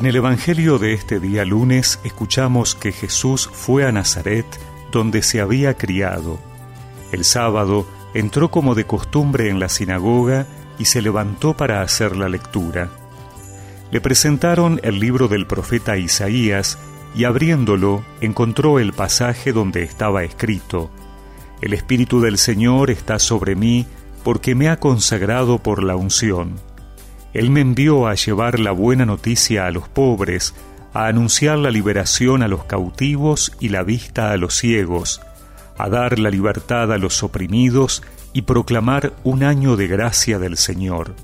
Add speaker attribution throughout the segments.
Speaker 1: En el Evangelio de este día lunes escuchamos que Jesús fue a Nazaret, donde se había criado. El sábado entró como de costumbre en la sinagoga y se levantó para hacer la lectura. Le presentaron el libro del profeta Isaías y abriéndolo encontró el pasaje donde estaba escrito, El Espíritu del Señor está sobre mí porque me ha consagrado por la unción. Él me envió a llevar la buena noticia a los pobres, a anunciar la liberación a los cautivos y la vista a los ciegos, a dar la libertad a los oprimidos y proclamar un año de gracia del Señor.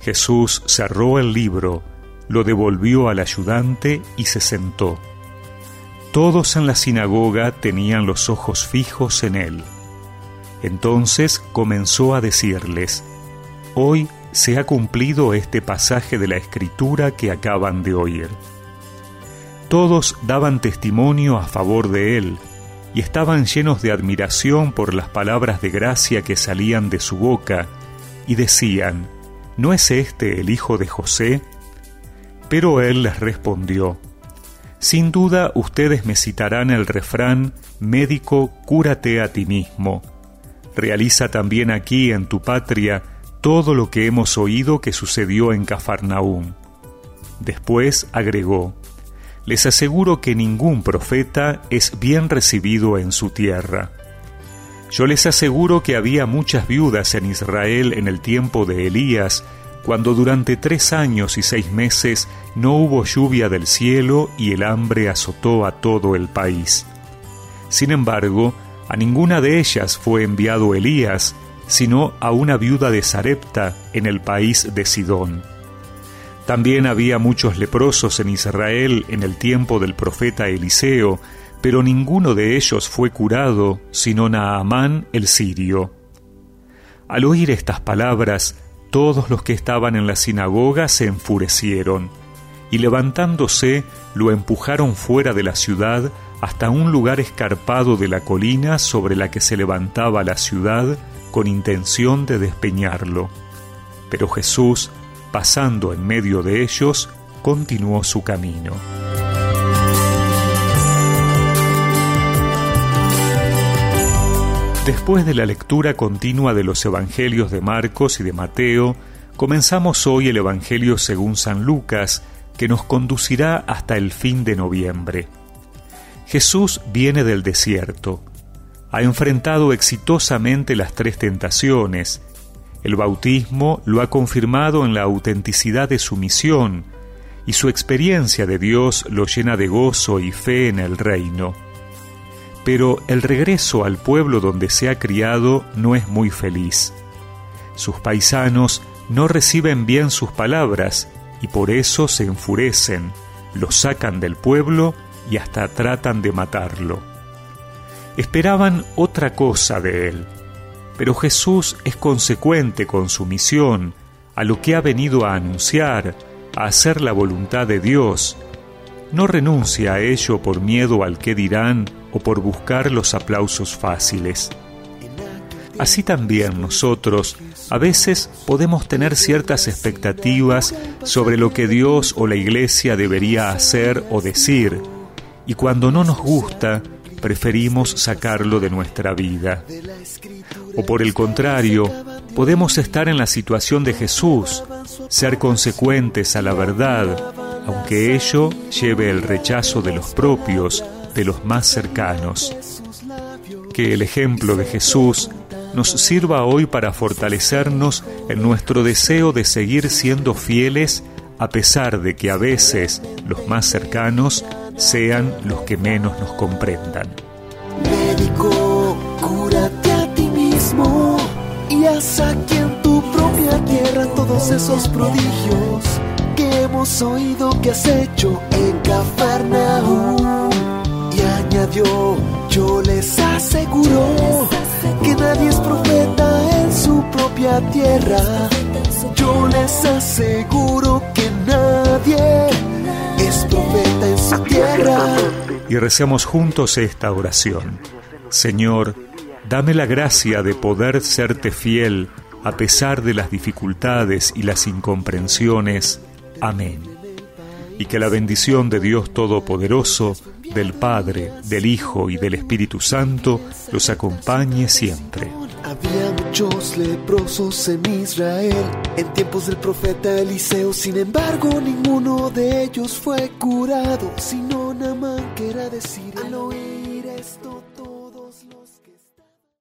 Speaker 1: Jesús cerró el libro, lo devolvió al ayudante y se sentó. Todos en la sinagoga tenían los ojos fijos en él. Entonces comenzó a decirles, Hoy se ha cumplido este pasaje de la escritura que acaban de oír. Todos daban testimonio a favor de él, y estaban llenos de admiración por las palabras de gracia que salían de su boca, y decían, ¿no es este el hijo de José? Pero él les respondió, Sin duda ustedes me citarán el refrán, Médico, cúrate a ti mismo. Realiza también aquí en tu patria todo lo que hemos oído que sucedió en Cafarnaúm. Después agregó, les aseguro que ningún profeta es bien recibido en su tierra. Yo les aseguro que había muchas viudas en Israel en el tiempo de Elías, cuando durante tres años y seis meses no hubo lluvia del cielo y el hambre azotó a todo el país. Sin embargo, a ninguna de ellas fue enviado Elías, sino a una viuda de Sarepta en el país de Sidón. También había muchos leprosos en Israel en el tiempo del profeta Eliseo, pero ninguno de ellos fue curado, sino Naamán el sirio. Al oír estas palabras, todos los que estaban en la sinagoga se enfurecieron, y levantándose lo empujaron fuera de la ciudad hasta un lugar escarpado de la colina sobre la que se levantaba la ciudad con intención de despeñarlo. Pero Jesús, pasando en medio de ellos, continuó su camino. Después de la lectura continua de los Evangelios de Marcos y de Mateo, comenzamos hoy el Evangelio según San Lucas, que nos conducirá hasta el fin de noviembre. Jesús viene del desierto, ha enfrentado exitosamente las tres tentaciones, el bautismo lo ha confirmado en la autenticidad de su misión y su experiencia de Dios lo llena de gozo y fe en el reino. Pero el regreso al pueblo donde se ha criado no es muy feliz. Sus paisanos no reciben bien sus palabras y por eso se enfurecen, lo sacan del pueblo y hasta tratan de matarlo. Esperaban otra cosa de él pero Jesús es consecuente con su misión, a lo que ha venido a anunciar, a hacer la voluntad de Dios. No renuncia a ello por miedo al que dirán o por buscar los aplausos fáciles. Así también nosotros a veces podemos tener ciertas expectativas sobre lo que Dios o la Iglesia debería hacer o decir, y cuando no nos gusta, preferimos sacarlo de nuestra vida. O por el contrario, podemos estar en la situación de Jesús, ser consecuentes a la verdad, aunque ello lleve el rechazo de los propios, de los más cercanos. Que el ejemplo de Jesús nos sirva hoy para fortalecernos en nuestro deseo de seguir siendo fieles a pesar de que a veces los más cercanos sean los que menos nos comprendan.
Speaker 2: Médico, cúrate a ti mismo y haz aquí en tu propia tierra todos esos prodigios que hemos oído que has hecho en Cafarnaúm. Y añadió, yo les aseguro que nadie es profeta en su propia tierra. Yo les aseguro
Speaker 1: Y recemos juntos esta oración. Señor, dame la gracia de poder serte fiel a pesar de las dificultades y las incomprensiones. Amén. y que la bendición de Dios Todopoderoso, del Padre, del Hijo y del Espíritu Santo los acompañe siempre.
Speaker 2: Había muchos leprosos en Israel en tiempos del profeta Eliseo, sin embargo ninguno de ellos fue curado, sino Namán que era decir al oír